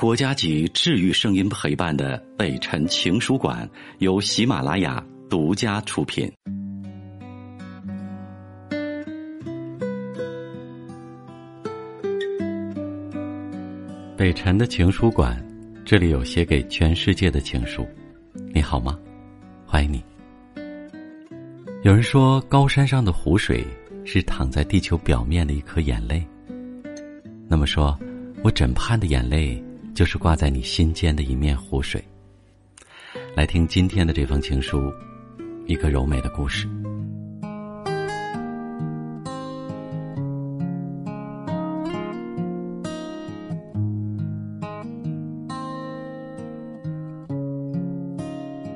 国家级治愈声音陪伴的北辰情书馆由喜马拉雅独家出品。北辰的情书馆，这里有写给全世界的情书。你好吗？欢迎你。有人说，高山上的湖水是躺在地球表面的一颗眼泪。那么说，我枕畔的眼泪。就是挂在你心间的一面湖水。来听今天的这封情书，一个柔美的故事。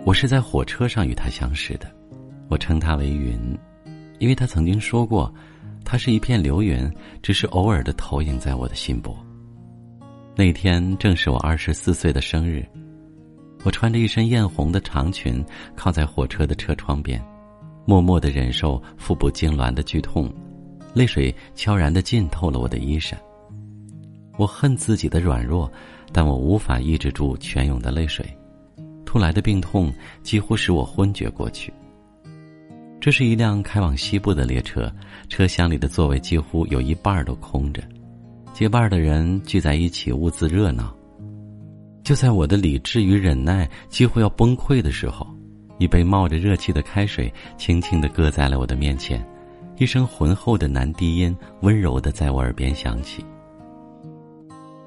我是在火车上与他相识的，我称他为云，因为他曾经说过，他是一片流云，只是偶尔的投影在我的心波。那天正是我二十四岁的生日，我穿着一身艳红的长裙，靠在火车的车窗边，默默的忍受腹部痉挛的剧痛，泪水悄然的浸透了我的衣衫。我恨自己的软弱，但我无法抑制住泉涌的泪水，突来的病痛几乎使我昏厥过去。这是一辆开往西部的列车，车厢里的座位几乎有一半都空着。结伴的人聚在一起，兀自热闹。就在我的理智与忍耐几乎要崩溃的时候，一杯冒着热气的开水轻轻的搁在了我的面前，一声浑厚的男低音温柔的在我耳边响起：“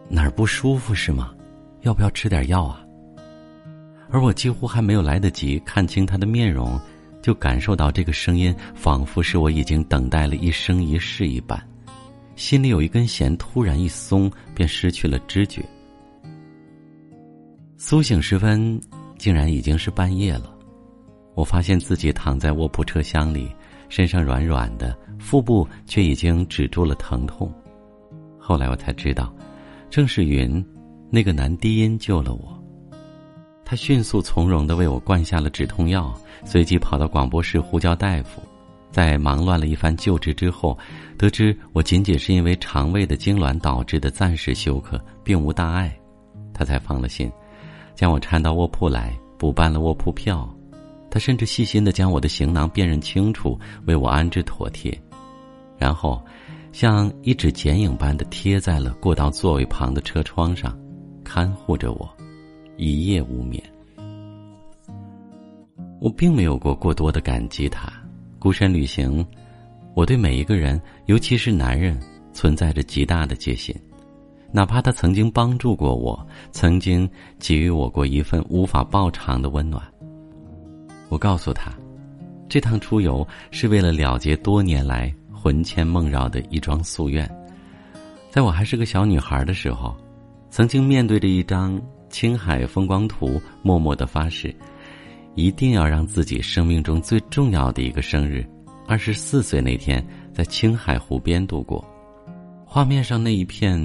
哪儿不舒服是吗？要不要吃点药啊？”而我几乎还没有来得及看清他的面容，就感受到这个声音仿佛是我已经等待了一生一世一般。心里有一根弦突然一松，便失去了知觉。苏醒时分，竟然已经是半夜了。我发现自己躺在卧铺车厢里，身上软软的，腹部却已经止住了疼痛。后来我才知道，正是云，那个男低音救了我。他迅速从容的为我灌下了止痛药，随即跑到广播室呼叫大夫。在忙乱了一番救治之后，得知我仅仅是因为肠胃的痉挛导致的暂时休克，并无大碍，他才放了心，将我搀到卧铺来，补办了卧铺票。他甚至细心的将我的行囊辨认清楚，为我安置妥帖，然后，像一纸剪影般的贴在了过道座位旁的车窗上，看护着我，一夜无眠。我并没有过过多的感激他。孤身旅行，我对每一个人，尤其是男人，存在着极大的戒心。哪怕他曾经帮助过我，曾经给予我过一份无法报偿的温暖。我告诉他，这趟出游是为了了结多年来魂牵梦绕的一桩夙愿。在我还是个小女孩的时候，曾经面对着一张青海风光图，默默的发誓。一定要让自己生命中最重要的一个生日，二十四岁那天，在青海湖边度过。画面上那一片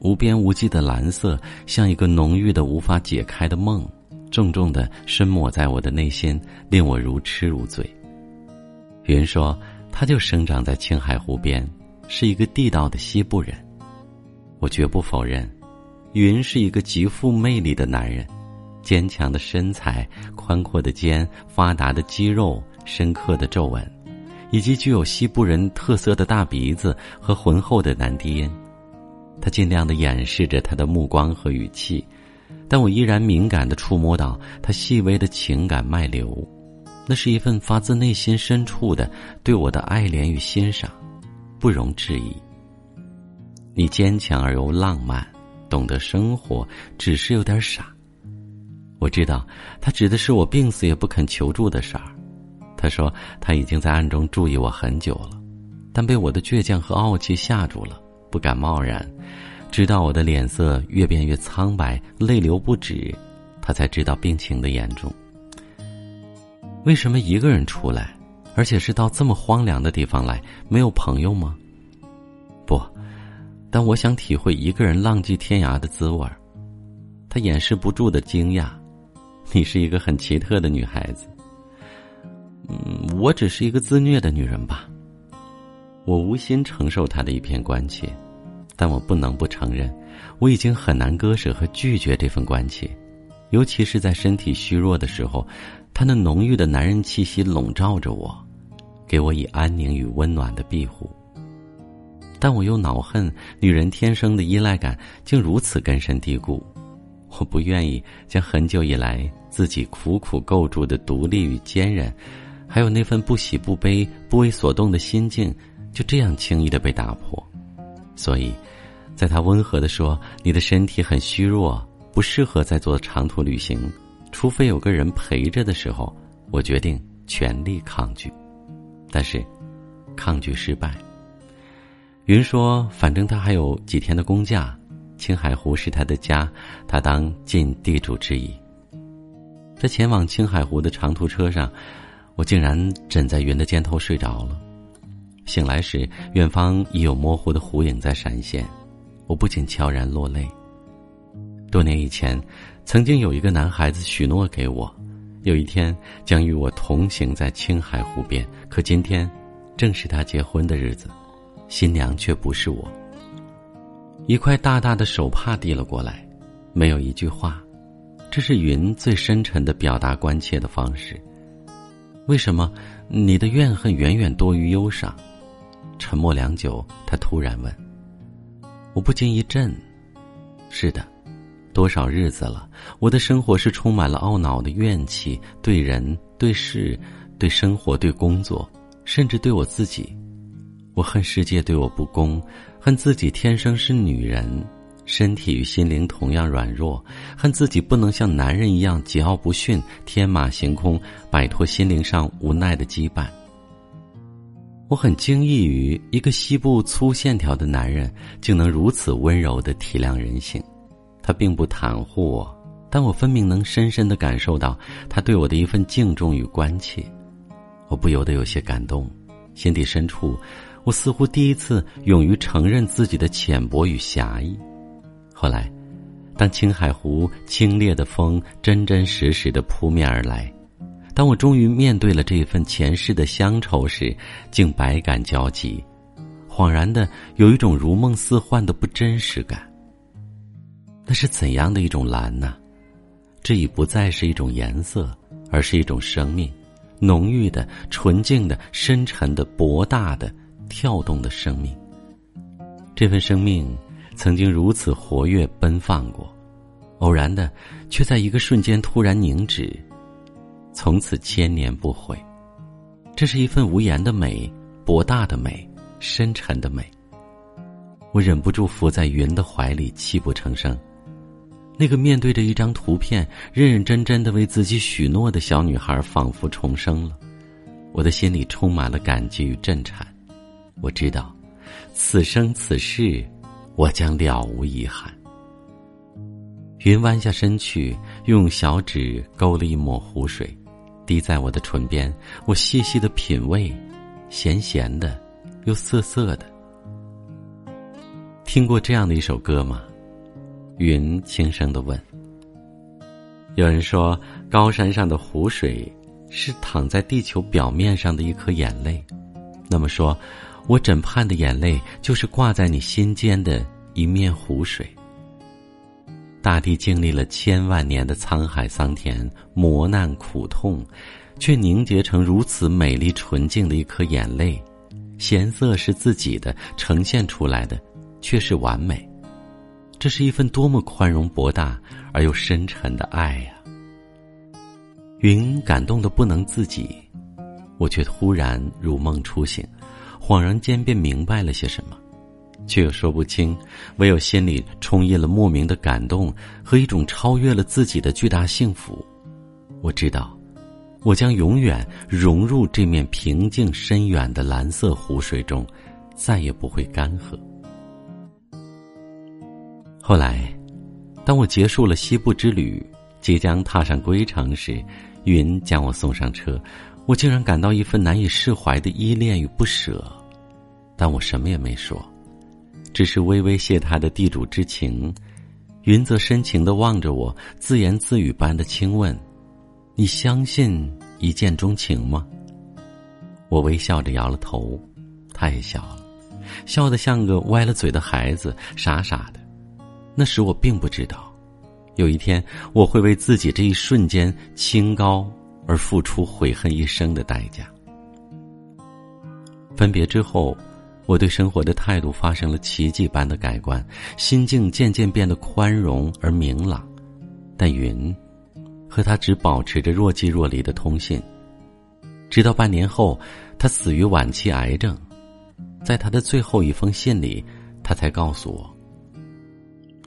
无边无际的蓝色，像一个浓郁的无法解开的梦，重重的深抹在我的内心，令我如痴如醉。云说，他就生长在青海湖边，是一个地道的西部人。我绝不否认，云是一个极富魅力的男人。坚强的身材、宽阔的肩、发达的肌肉、深刻的皱纹，以及具有西部人特色的大鼻子和浑厚的男低音，他尽量的掩饰着他的目光和语气，但我依然敏感的触摸到他细微的情感脉流，那是一份发自内心深处的对我的爱怜与欣赏，不容置疑。你坚强而又浪漫，懂得生活，只是有点傻。我知道，他指的是我病死也不肯求助的事儿。他说他已经在暗中注意我很久了，但被我的倔强和傲气吓住了，不敢贸然。直到我的脸色越变越苍白，泪流不止，他才知道病情的严重。为什么一个人出来，而且是到这么荒凉的地方来？没有朋友吗？不，但我想体会一个人浪迹天涯的滋味儿。他掩饰不住的惊讶。你是一个很奇特的女孩子。嗯，我只是一个自虐的女人吧。我无心承受他的一片关切，但我不能不承认，我已经很难割舍和拒绝这份关切，尤其是在身体虚弱的时候，他那浓郁的男人气息笼罩着我，给我以安宁与温暖的庇护。但我又恼恨女人天生的依赖感竟如此根深蒂固，我不愿意将很久以来自己苦苦构筑的独立与坚韧，还有那份不喜不悲、不为所动的心境，就这样轻易的被打破。所以，在他温和的说：“你的身体很虚弱，不适合再做长途旅行，除非有个人陪着”的时候，我决定全力抗拒。但是，抗拒失败。云说：“反正他还有几天的公假，青海湖是他的家，他当尽地主之谊。”在前往青海湖的长途车上，我竟然枕在云的肩头睡着了。醒来时，远方已有模糊的湖影在闪现，我不禁悄然落泪。多年以前，曾经有一个男孩子许诺给我，有一天将与我同行在青海湖边。可今天，正是他结婚的日子，新娘却不是我。一块大大的手帕递了过来，没有一句话，这是云最深沉的表达关切的方式。为什么你的怨恨远远多于忧伤？沉默良久，他突然问：“我不禁一震。是的，多少日子了，我的生活是充满了懊恼的怨气，对人、对事、对生活、对工作，甚至对我自己。我恨世界对我不公，恨自己天生是女人，身体与心灵同样软弱，恨自己不能像男人一样桀骜不驯、天马行空，摆脱心灵上无奈的羁绊。”我很惊异于一个西部粗线条的男人竟能如此温柔的体谅人性，他并不袒护我，但我分明能深深的感受到他对我的一份敬重与关切，我不由得有些感动，心底深处，我似乎第一次勇于承认自己的浅薄与狭义。后来，当青海湖清冽的风真真实实的扑面而来。当我终于面对了这份前世的乡愁时，竟百感交集，恍然的有一种如梦似幻的不真实感。那是怎样的一种蓝呢？这已不再是一种颜色，而是一种生命，浓郁的、纯净的、深沉的、博大的、跳动的生命。这份生命曾经如此活跃奔放过，偶然的，却在一个瞬间突然凝止。从此千年不悔，这是一份无言的美，博大的美，深沉的美。我忍不住伏在云的怀里，泣不成声。那个面对着一张图片，认认真真的为自己许诺的小女孩，仿佛重生了。我的心里充满了感激与震颤。我知道，此生此世，我将了无遗憾。云弯下身去，用小指勾了一抹湖水。滴在我的唇边，我细细的品味，咸咸的，又涩涩的。听过这样的一首歌吗？云轻声的问。有人说，高山上的湖水是躺在地球表面上的一颗眼泪，那么说，我枕畔的眼泪就是挂在你心间的一面湖水。大地经历了千万年的沧海桑田、磨难苦痛，却凝结成如此美丽纯净的一颗眼泪，颜色是自己的，呈现出来的却是完美。这是一份多么宽容博大而又深沉的爱呀！云感动的不能自己，我却突然如梦初醒，恍然间便明白了些什么。却又说不清，唯有心里充溢了莫名的感动和一种超越了自己的巨大幸福。我知道，我将永远融入这面平静深远的蓝色湖水中，再也不会干涸。后来，当我结束了西部之旅，即将踏上归程时，云将我送上车，我竟然感到一份难以释怀的依恋与不舍，但我什么也没说。只是微微谢他的地主之情，云则深情的望着我，自言自语般的轻问：“你相信一见钟情吗？”我微笑着摇了头，他也笑了。笑得像个歪了嘴的孩子，傻傻的。那时我并不知道，有一天我会为自己这一瞬间清高而付出悔恨一生的代价。分别之后，我对生活的态度发生了奇迹般的改观，心境渐渐变得宽容而明朗。但云，和他只保持着若即若离的通信，直到半年后，他死于晚期癌症。在他的最后一封信里，他才告诉我：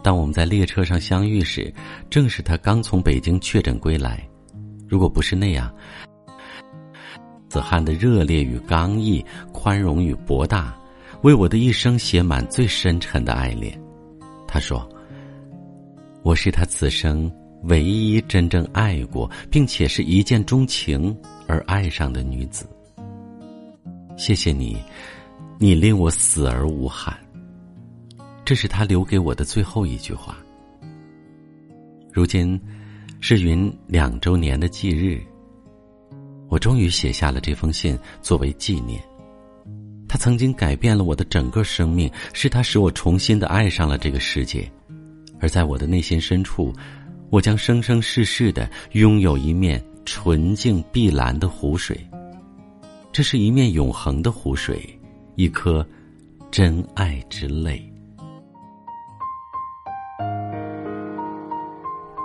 当我们在列车上相遇时，正是他刚从北京确诊归来。如果不是那样，子汉的热烈与刚毅、宽容与博大，为我的一生写满最深沉的爱恋。他说：“我是他此生唯一真正爱过，并且是一见钟情而爱上的女子。”谢谢你。你令我死而无憾。这是他留给我的最后一句话。如今，是云两周年的忌日。我终于写下了这封信作为纪念。他曾经改变了我的整个生命，是他使我重新的爱上了这个世界。而在我的内心深处，我将生生世世的拥有一面纯净碧蓝的湖水。这是一面永恒的湖水。一颗真爱之泪。